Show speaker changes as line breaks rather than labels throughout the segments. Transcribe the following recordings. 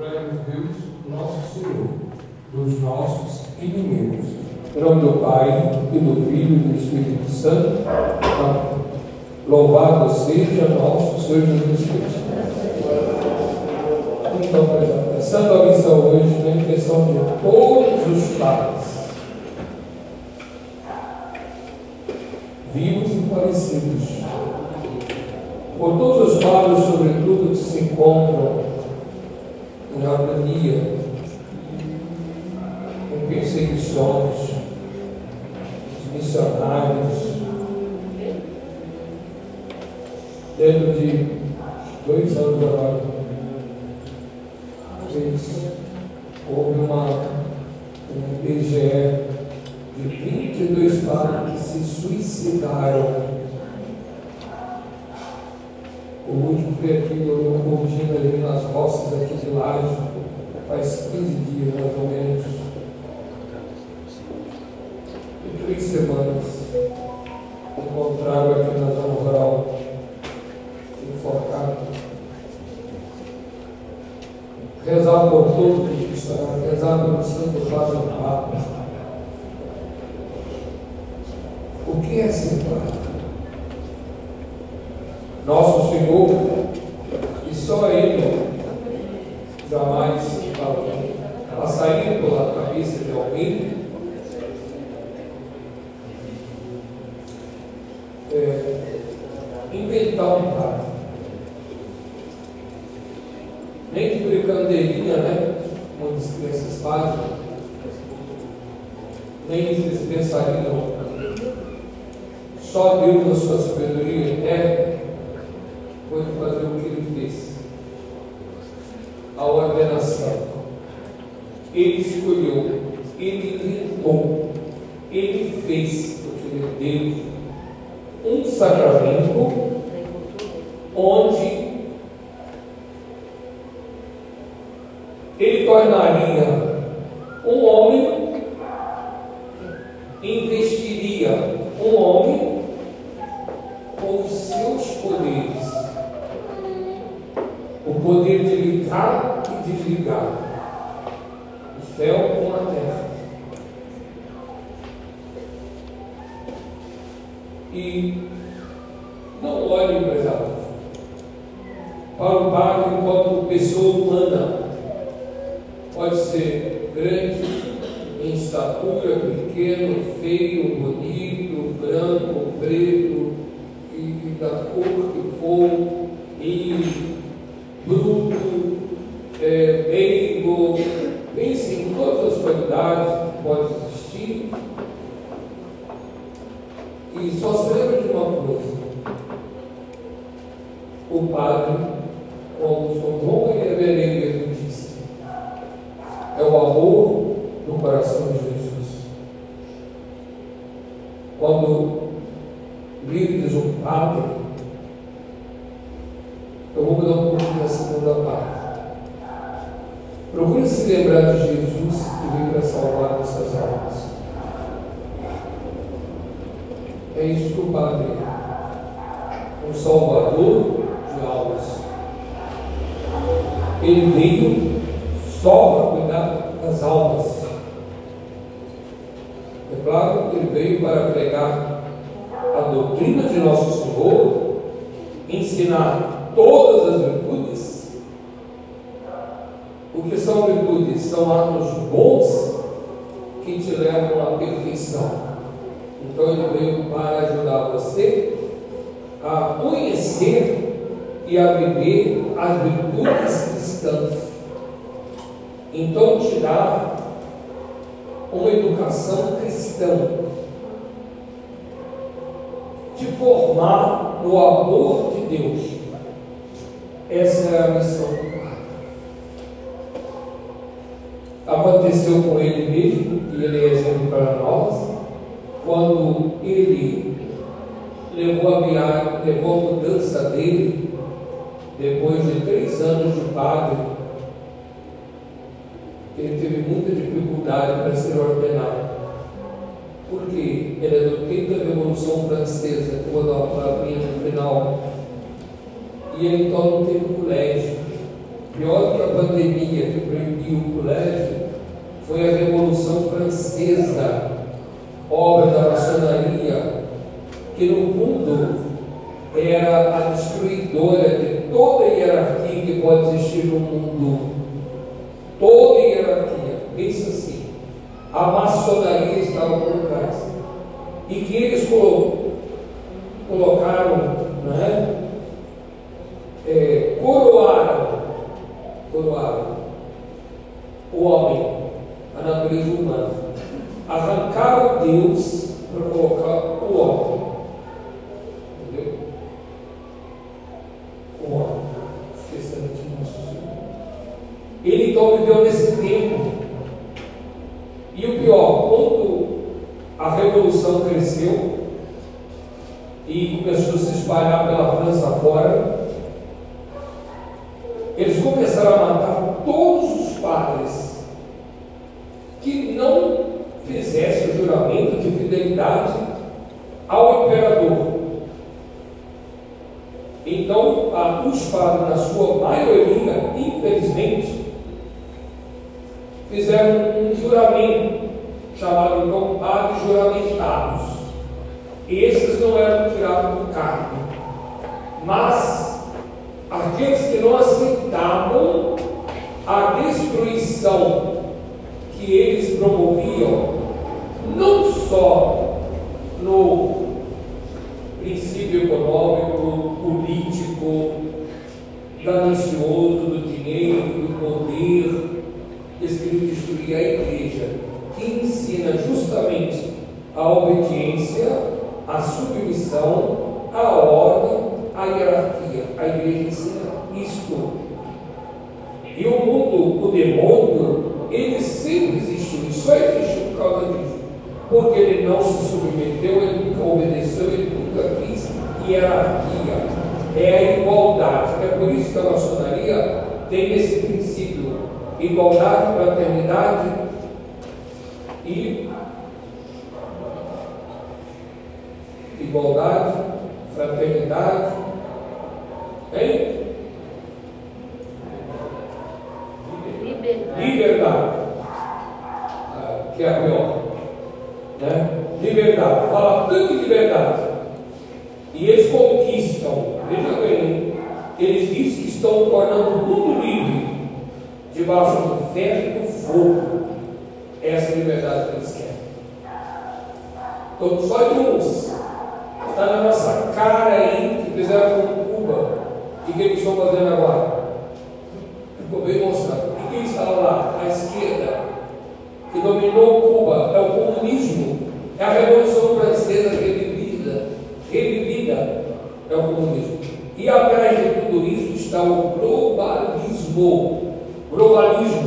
Livraremos Deus, nosso Senhor, dos nossos inimigos. Em nome do Pai, e do Filho e do Espírito Santo. Amém. Louvado seja nosso Senhor Jesus Cristo. Então, prestando a missão hoje na intenção de todos os pais, vivos e parecidos, por todos os padres, sobretudo, que se encontram em perseguições, os missionários, dentro de dois anos agora, fez, houve uma, um IBGE de 22 padres que se suicidaram. O último foi aqui no Coutinho, ali nas roças aqui de Laje, 15 dias mais ou menos. E três semanas encontraram aqui na zona rural, enforcado. Rezar por todos que estão, rezar pelo Santo Padre Papa. O que é ser padre? Nosso Senhor, e só Ele jamais passaria pela cabeça de alguém é, inventar um padre. Nem de brincadeirinha, né? Muitas crianças fazem. Nem eles pensariam. Só Deus, na sua sabedoria eterna, pode fazer o que ele fez. A ordenação. Ele escolheu, ele inventou, ele fez, porque ele deu um sacramento onde ele tornaria um homem, investiria um homem com os seus poderes. O poder de ligar e desligar o céu com a terra. E não olhe, empresário, para o padre enquanto pessoa humana. Pode ser grande, em estatura, pequeno, feio, bonito, branco, preto, e da cor que for, e bruto, é, meigo, pense em todas as qualidades que podem existir. E só se lembra de uma coisa. O padre, como São João Berenguer disse, é o amor do coração de Jesus. Quando lides um padre, eu vou mudar um pouquinho a segunda parte. Procure se lembrar de Jesus que veio para salvar nossas almas. É isso que o Padre é. Um salvador de almas. Ele veio só para cuidar das almas. É claro que ele veio para pregar a doutrina de nosso Senhor, ensinar todas as virtudes. O que são virtudes? São atos bons que te levam à perfeição. Então ele veio para ajudar você a conhecer e a viver as virtudes cristãs. Então te dá uma educação cristã, te formar no amor de Deus. Essa é a missão do Pai. Aconteceu com ele mesmo, e ele é exemplo para nós, quando ele levou a viagem, levou a mudança dele, depois de três anos de padre, ele teve muita dificuldade para ser ordenado. Porque ele é do tempo da Revolução Francesa, quando a palavrinha no final. E ele então não teve colégio. Pior que a pandemia que proibiu o colégio foi a Revolução Francesa, obra da maçonaria, que no fundo era a destruidora de toda hierarquia que pode existir no mundo. Toda hierarquia. Pensa assim. A maçonaria estava por trás. E que eles colocaram, né? É, coroaram, coroaram o homem, a natureza humana. Arrancaram Deus para colocar o homem. Entendeu? O homem. Esquecendo de nosso Senhor. Ele então viveu nesse tempo. E o pior, quando a revolução cresceu e começou a se espalhar pela França fora, eles começaram a matar todos os padres que não fizessem o juramento de fidelidade ao imperador. Então, os padres, na sua maioria, infelizmente, fizeram um juramento, chamado padres juramentados. Esses não eram tirados do cargo, mas aqueles que não aceitavam a destruição que eles promoviam, não só no princípio econômico, político, ganancioso do dinheiro, do poder, eles queriam destruir a igreja, ensina justamente a obediência, a submissão, a ordem, a hierarquia. A igreja ensina isto. E o mundo, o demônio, ele sempre existiu, só existiu por causa disso. Porque ele não se submeteu, ele nunca obedeceu, ele nunca quis hierarquia. É a igualdade. É por isso que a maçonaria tem esse princípio: igualdade, fraternidade e igualdade, fraternidade, hein?
Liberdade.
Liberdade, ah, que é a pior, né? Liberdade, fala tanto de liberdade, e eles conquistam, veja bem, eles dizem que estão tornando o mundo livre, debaixo do ferro e do fogo, essa liberdade que eles querem. Então, só de uns, está na nossa cara aí, que fizeram com Cuba, e que eles estão fazendo agora. Ficou bem mostrado. E quem estava lá? A esquerda, que dominou Cuba, é o comunismo, é a Revolução Francesa revivida, revivida, é o comunismo. E atrás de tudo isso está o globalismo, globalismo,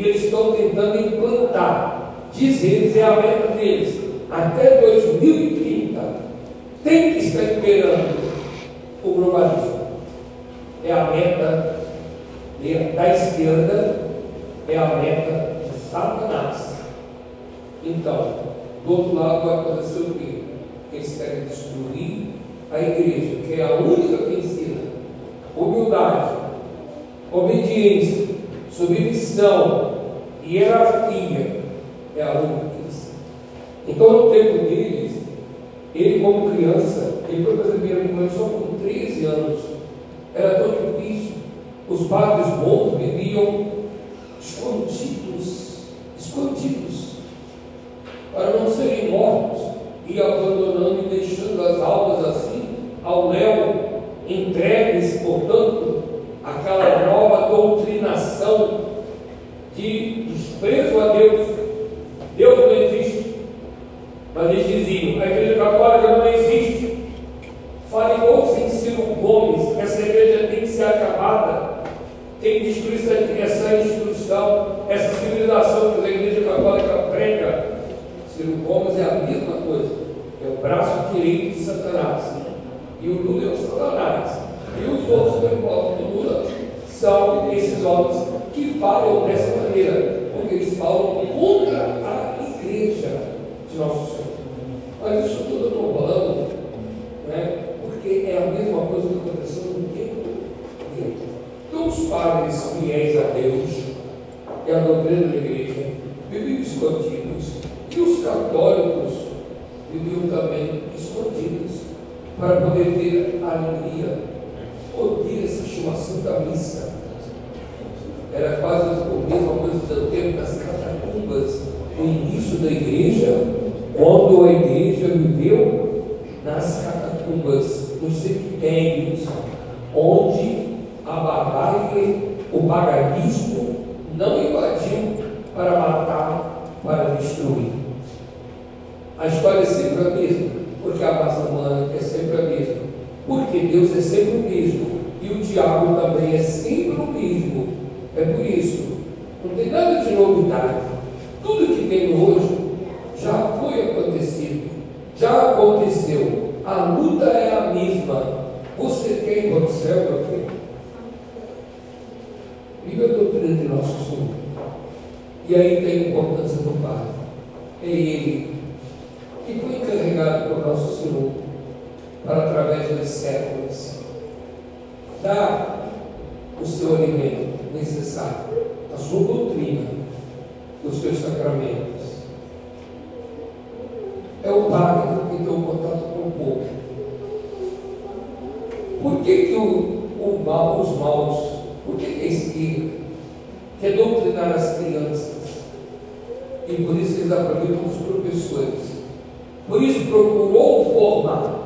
que eles estão tentando implantar. Diz eles, é a meta deles, até 2030, tem que estar esperando o globalismo. É a meta da esquerda é a meta de Satanás. Então, do outro lado vai acontecer o quê? Eles querem destruir a igreja, que é a única que ensina humildade, obediência, submissão, hierarquia. É a que ensina. Então, no tempo deles, ele, como criança, ele foi fazer primeira comunhão só com 13 anos. Era tão difícil. Os padres bons viviam escondidos, escondidos, para não serem mortos e abandonando e deixando as almas assim ao léu, entregues, portanto, àquela nova doutrinação de desprezo a Deus. Deus não existe. Mas eles diziam, a igreja católica não existe. Falou-se em Ciro Gomes, essa igreja tem que ser acabada, tem que destruir essa, civilização que a igreja católica prega. Ciro Gomes é a mesma coisa, é o braço direito de Satanás. E o Lula é o Satanás. E os outros votam do Lula são esses homens que falam dessa maneira, porque eles falam contra a igreja de nosso Senhor. Mas isso tudo eu estou falando, né? porque é a mesma coisa que aconteceu no tempo padres fiéis a Deus e a doutrina da igreja viviam escondidos, e os católicos viviam também escondidos, para poder ter alegria. Poder assistir uma Santa Missa. Era quase a mesma coisa do tempo das catacumbas, no início da igreja, quando a igreja viveu nas catacumbas, nos cemitérios, onde a barbárie, o paganismo não invadiu para matar, para destruir. A história é sempre a mesma, porque a raça humana é sempre a mesma, porque Deus é sempre o mesmo e o diabo também é sempre o mesmo. É por isso, não tem nada de novidade. Tudo que tem hoje já foi acontecido, já aconteceu. A luta é a mesma. Você quer ir para o céu, meu filho? Viva a doutrina de nosso Senhor. E aí tem a importância do Pai. É Ele que foi encarregado por nosso Senhor para, através dos séculos, dar o seu alimento necessário, a sua doutrina, os seus sacramentos. É o Padre que tem o contato com o povo. Por que, que o, o mal, os maus, por que, que a esquerda quer doutrinar as crianças? E por isso eles aproveitam os professores. Por isso procurou formar.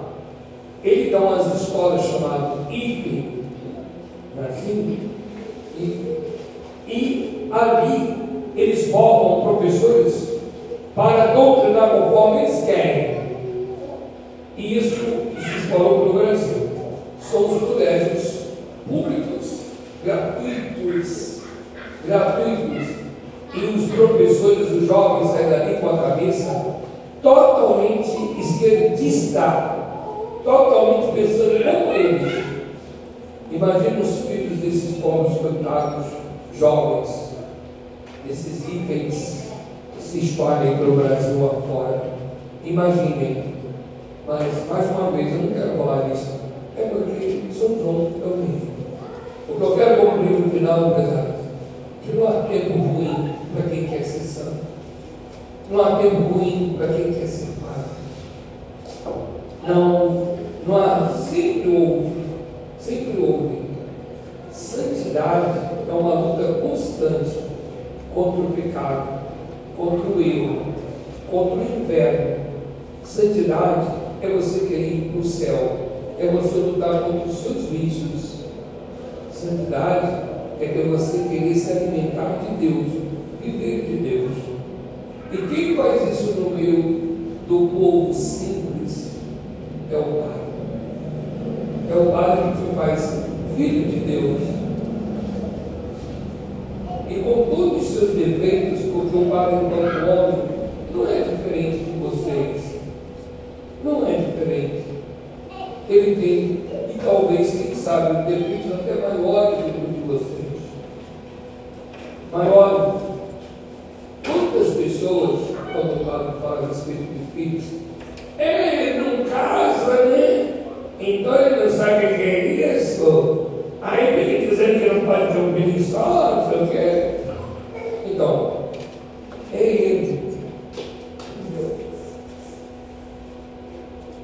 Ele dá umas escolas chamadas IFE, Brasil, e, e ali eles formam professores para doutrinar conforme eles querem. E isso se espalhou para o Brasil. São os colégios públicos, gratuitos, gratuitos. E os professores, os jovens saem dali com a cabeça totalmente esquerdista, totalmente pensando não eles. Imagina os filhos desses povos coitados, jovens, desses itens que se espalhem para o Brasil afora. Imaginem. Mas, mais uma vez, eu não quero falar isso. É porque João é o mesmo. O que eu quero concluir no final, empresário, que não há tempo ruim para quem quer ser santo. Não há tempo ruim para quem quer ser padre. Não, não há, sempre houve, sempre houve. Santidade é uma luta constante contra o pecado, contra o erro, contra o inferno. Santidade é você querer ir para o céu, é você lutar contra os seus vícios. Santidade é você querer se alimentar de Deus, viver de Deus. E quem faz isso no meio do povo simples é o Pai. É o Padre que te faz filho de Deus. E com todos os seus defeitos, porque o Padre, enquanto homem, não é diferente de vocês. Não é diferente. Ele tem, e talvez, quem sabe, defeitos até maiores do que vocês. Maiores pessoas, quando o padre fala a respeito de filhos, ele não casa, né? Então ele não sabe o que é isso. Aí fica pode ter um só, não sei o que é. Então, é ele.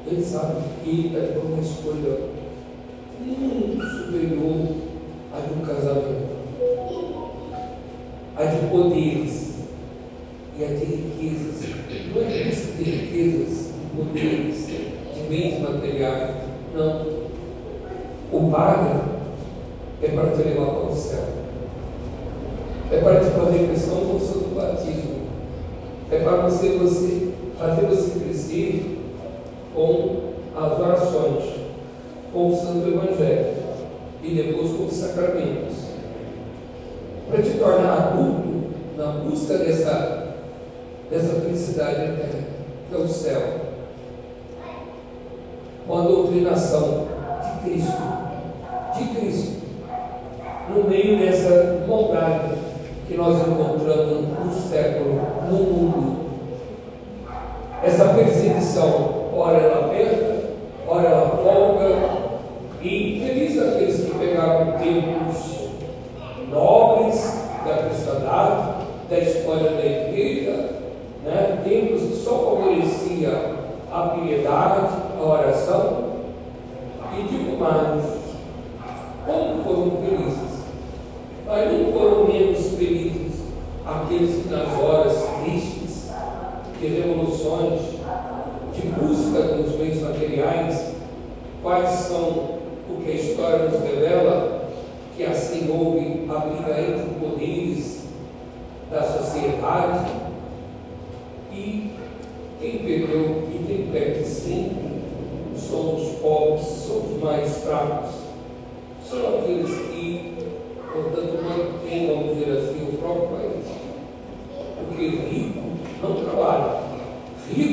Ele sabe que está uma escolha muito superior à de um casamento, a de poderes e a de riquezas. Não é busca de riquezas, de poderes, de bens materiais. Não. O padre é para te levar para o céu. É para te fazer questão com o santo batismo. É para você, você fazer você crescer com as orações, com o Santo Evangelho e depois com os sacramentos. Para te tornar adulto na busca dessa dessa felicidade eterna, que é o céu. Com a doutrinação de Cristo, no meio dessa maldade que nós encontramos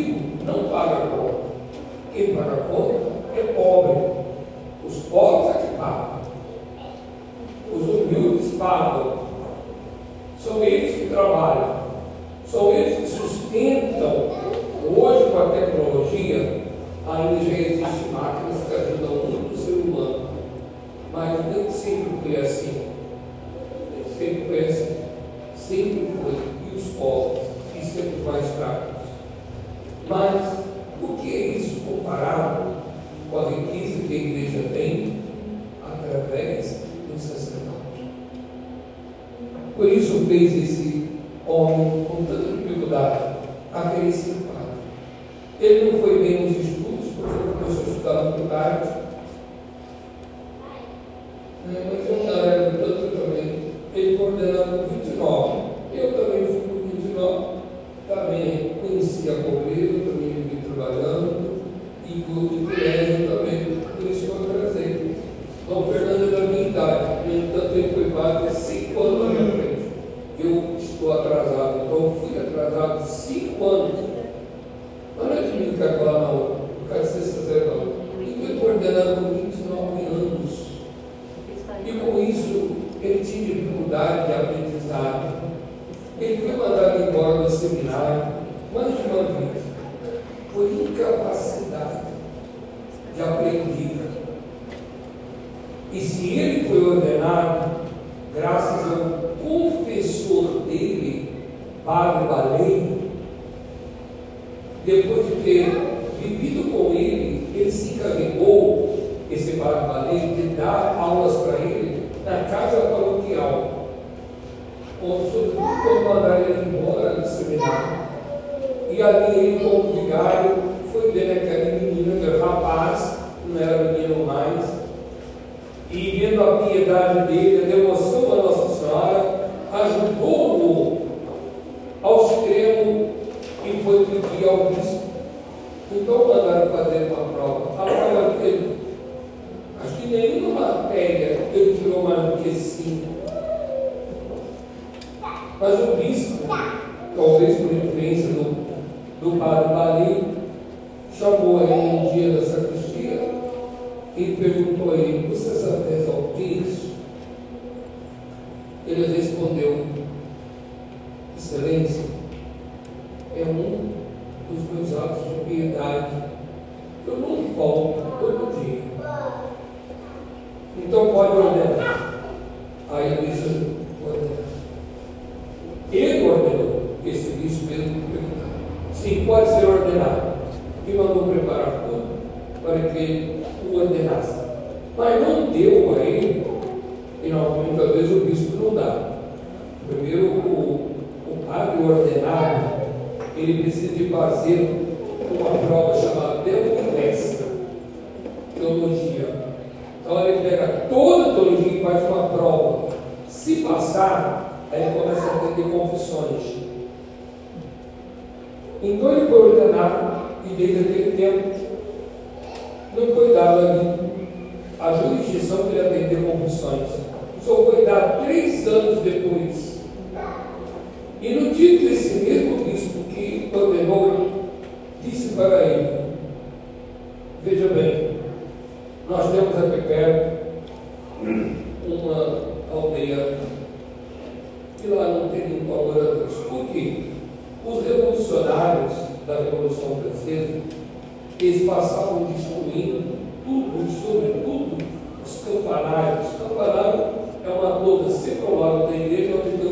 rico não paga conta. Quem paga conta é pobre. Os pobres é que pagam. Os humildes pagam. São eles que trabalham. São eles que sustentam. Hoje, com a tecnologia, ainda já existem máquinas que ajudam muito o ser humano. Mas nem sempre foi assim. Sempre foi assim. Sempre foi. E os pobres? E sempre é mais fracos. dele, a devoção à Nossa Senhora, ajudou-o ao extremo e foi pedir ao bispo. Então, hábil ordenado, ele precisa de fazer uma prova chamada teologia. Então ele pega toda a teologia e faz uma prova. Se passar, aí ele começa a ter confissões. Então ele foi ordenado e desde aquele tempo não foi dado ali a jurisdição para ele atender confissões. Só foi dado três anos depois e no dia que esse mesmo bispo que condenou disse para ele: Veja bem, nós temos aqui perto uma aldeia que lá não tem nenhum valor a Deus. Por quê? Os revolucionários da Revolução Francesa, eles passavam destruindo tudo, sobretudo os campanários. Campanário é uma torre secular da igreja onde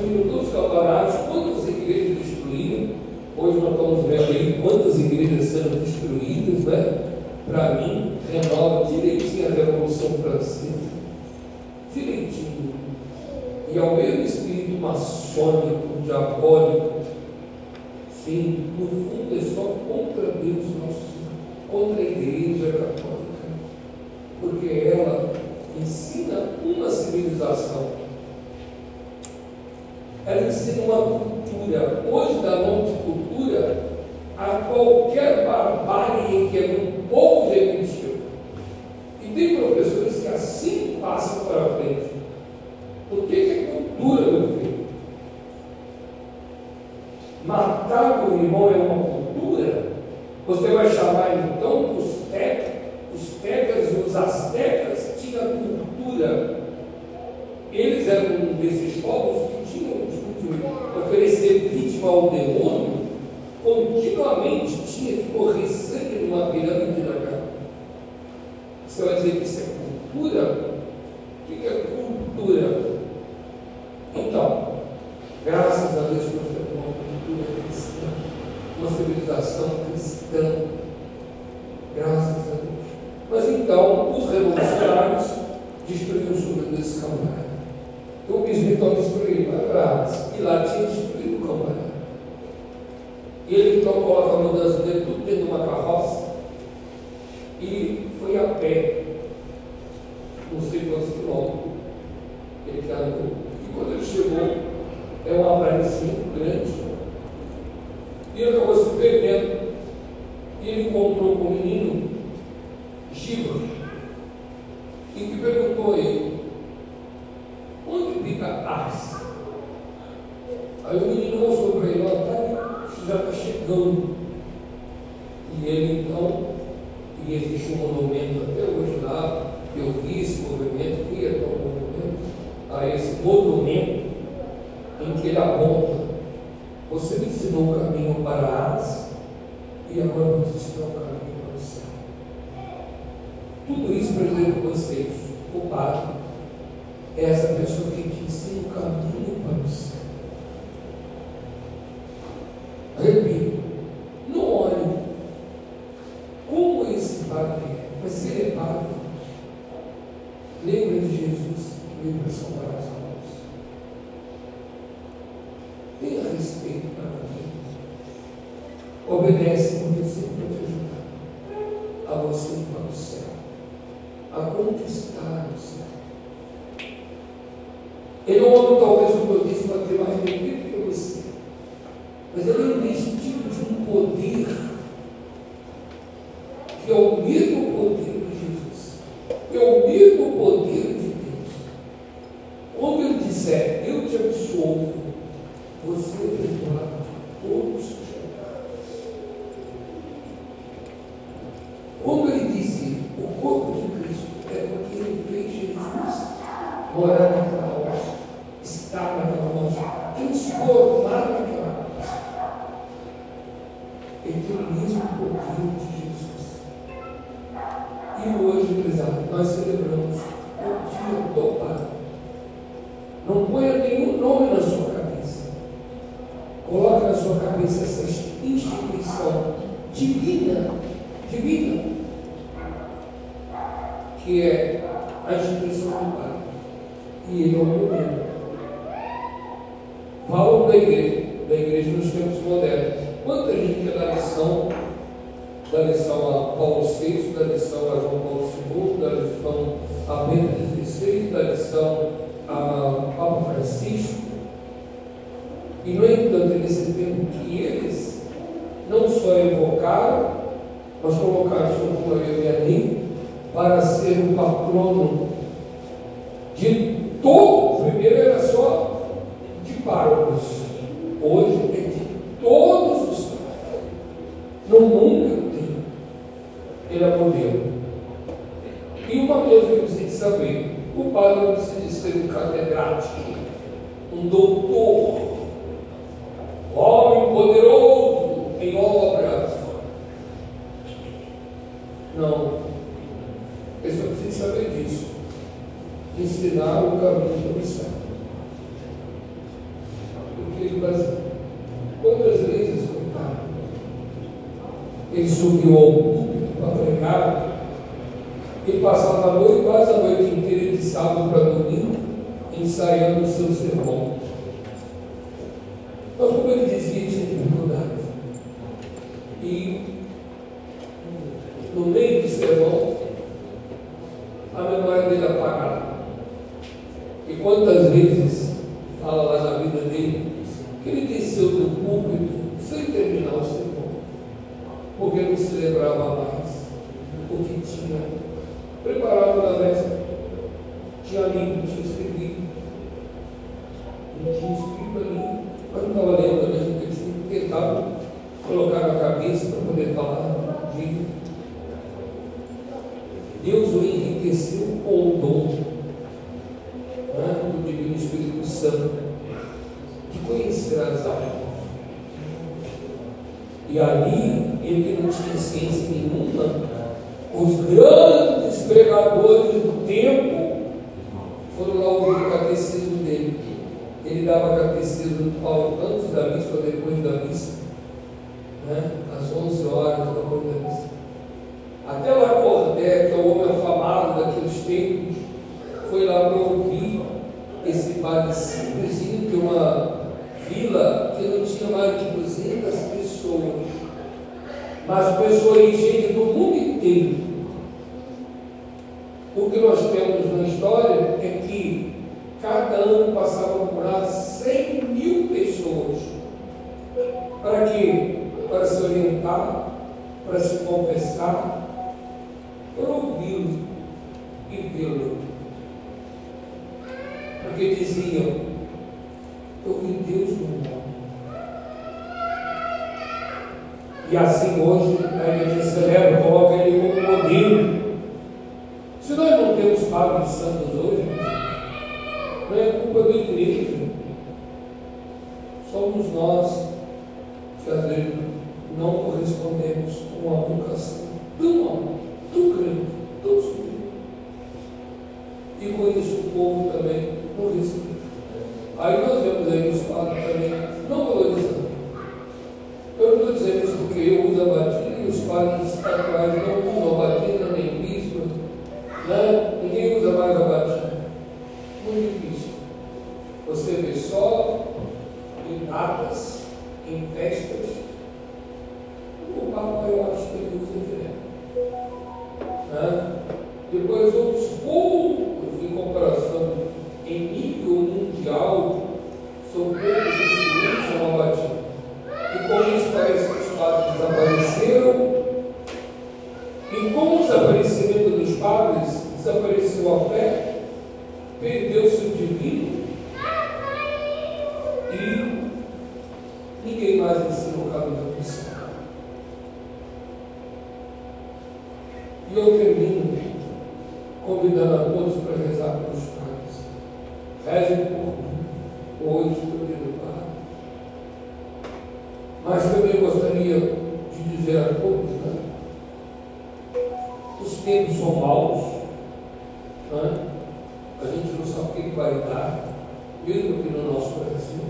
destruíram todos os calcarários, quantas igrejas destruíram. Hoje nós vamos ver aí quantas igrejas sendo destruídas, né? Para mim, renova direitinho a Revolução Francesa. Direitinho. E ao mesmo espírito maçônico, diabólico, sim, no fundo é só contra Deus nosso Senhor, contra a Igreja Católica. Porque ela ensina uma civilização ela ensina uma cultura. Hoje, da nome de cultura, a qualquer barbárie que é um povo gentil. E tem professores que assim passam para frente. O que é cultura, meu filho? Matar o irmão é uma cultura? Você vai chamar então os tecas, os tecas e os astecas tinham cultura. Eles eram um desses povos que tinham o de oferecer vítima ao demônio continuamente tinha que correr sangue numa pirâmide da cara. Você vai dizer que isso é cultura? O que é cultura? Então, graças a Deus nós temos uma cultura cristã, uma civilização cristã. Graças a Deus. Mas então, os revolucionários destruíram o sul desse camarada. Então o bispo então destruiu a Grátis, e lá tinha destruído o camarada. E ele então coloca a mudança dele tudo dentro de uma carroça e foi a pé, não sei quantos quilômetros ele andou. E quando ele chegou, é um abraço grande, e ele acabou se perdendo. E ele encontrou com um menino, Giba, e que perguntou a ele, onde fica a paz? Aí o menino mostrou para ele, ó, tá já está chegando. E ele então, e existe um monumento até hoje lá, eu vi esse movimento, fui até o monumento, a esse monumento em que ele aponta, você me ensinou o caminho para a Ásia e agora vou te ensinar o caminho para o céu. Tudo isso para dizer para vocês, o padre é essa pessoa que te ensina o caminho para o céu. Repito, não olhe como esse padre é, mas se ele é padre, lembra de Jesus que veio para salvar as almas. Tenha respeito para Deus. Obedece porque sempre te ajudar a você ir para o céu, a conquistar o céu. Ele não ouve talvez o que eu disse para ter mais defeito que você. Mas ele é investido de um poder que é o mesmo poder de Jesus, é o mesmo poder de Deus. Quando ele disser, eu te absolvo, você é perdoado de todos os seus pecados. Quando ele disse, o corpo de Cristo é porque ele fez Jesus morar naquela rocha, estar naquela rocha, transformar naquela ele tem o mesmo poder de Jesus. E hoje, prezado, nós celebramos o dia do Pai. Não ponha nenhum nome na sua cabeça. Coloque na sua cabeça essa instituição divina, divina, que é a instituição do Pai. E Ele é o modelo. Falam da igreja, da igreja nos tempos modernos Quanta gente é da lição, da lição a Paulo VI, da lição a João Paulo II, da lição a Pedro XVI, da lição a Papa Francisco. E, no tempo que eles não só evocaram, mas colocaram com eu e para ser o patrono de todos. Primeiro era só de párocos, hoje é de todos no mundo inteiro. Ele é. E uma coisa que tem que saber: o padre não precisa ser um catedrático, um doutor, né, às 11 horas, uma coisa assim. Até o Lacordaire, né, que é o homem afamado daqueles tempos, foi lá para ouvir esse padecido algunos de, de para rezar pelos pais. Rezem por hoje pelo dia pai. Mas também gostaria de dizer a todos, né? Os tempos são maus, né? a gente não sabe o que vai dar, mesmo que no nosso Brasil,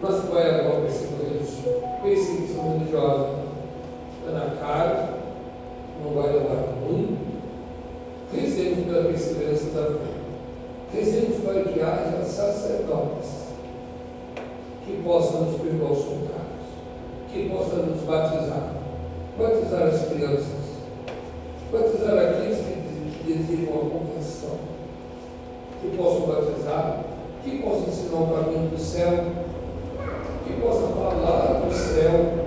mas vai haver uma perseguição religiosa. Está na cara, não vai levar para que haja sacerdotes que possam nos perdoar os pecados, que possam nos batizar, batizar as crianças, batizar aqueles que desejam a conversão, que possam batizar, que possam ensinar o caminho do céu, que possam falar do céu?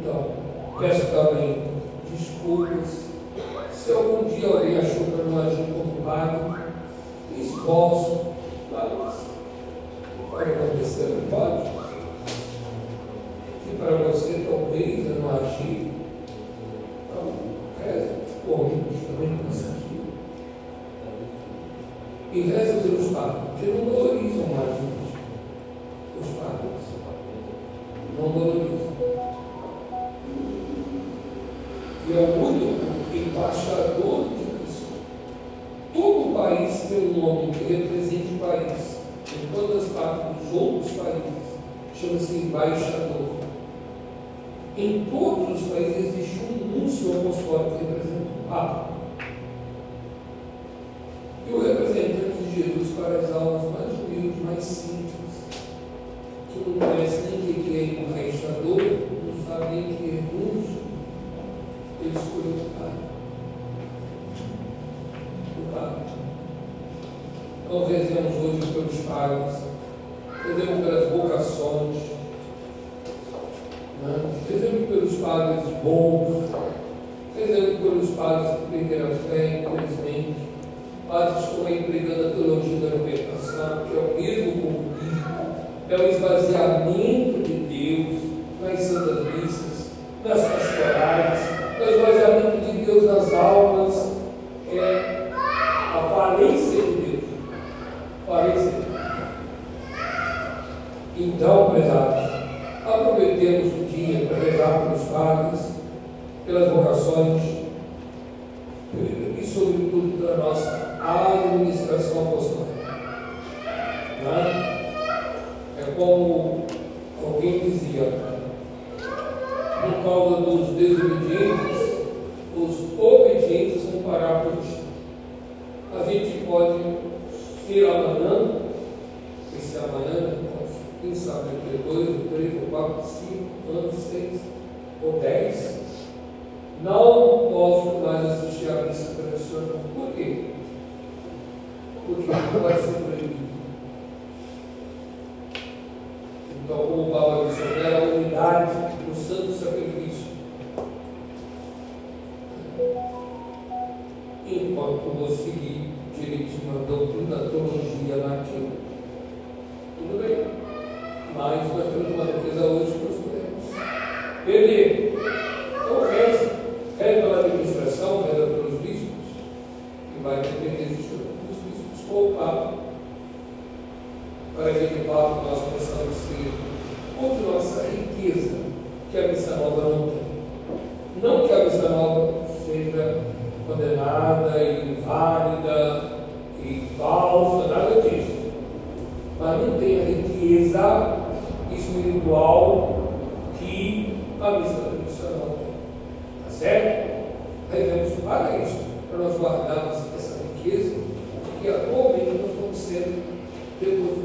Então, peço também desculpas se algum dia eu achou que eu não agi conturbado, expulso, mas pode acontecer, não pode? E para você talvez eu não agi, então reza é, corrimos também também não aqui. E reza pelos padres, que não valorizam mais o e é o único embaixador de Cristo. Todo país tem um nome que represente o país, em todas as partes dos outros países, chama-se embaixador. Em todos os países existe um núncio apostólico que representa o Papa. Ele escolheu o Papa. O Papa. Então rezemos hoje pelos padres, rezemos pelas vocações, né? rezemos pelos padres bons, rezemos pelos padres que perderam a fé, infelizmente, padres que estão empregando a teologia da libertação, que é o mesmo convite, é o esvaziamento de Deus nas santas missas, nas pastorais, almas, é a falência de Deus. Falência de Deus. Então, prezados, aproveitemos o dia para rezar pelos padres, pelas vocações e, sobretudo, pela nossa administração apostólica. É? é como alguém dizia, por causa dos desobedientes, os obedientes vão parar por chão. A gente pode ser amanhã, esse amanhã, quem sabe dois, três, ou quatro, cinco anos, seis ou dez, não posso mais assistir a missa tradicional. Por quê? Porque vai ser proibido. Então, como o Paulo disse, era a unidade do santo sacrifício. Enquanto vou seguir direitinho a doutrina, a teologia naquilo. Tudo bem. Mas nós temos uma defesa hoje que nós podemos perder. Então, reza. Reza pela administração, reza pelos bispos, que vai depender dos bispos ou o Papa, para que de fato nós possamos ser outra nossa riqueza que a missa nova não tem. Não que a missa nova seja condenada e inválida e falsa, nada disso. Mas não tem a riqueza espiritual que a missa tradicional tem. Tá certo? Devemos para isso, para nós guardarmos essa riqueza que atualmente nós estamos sendo depositados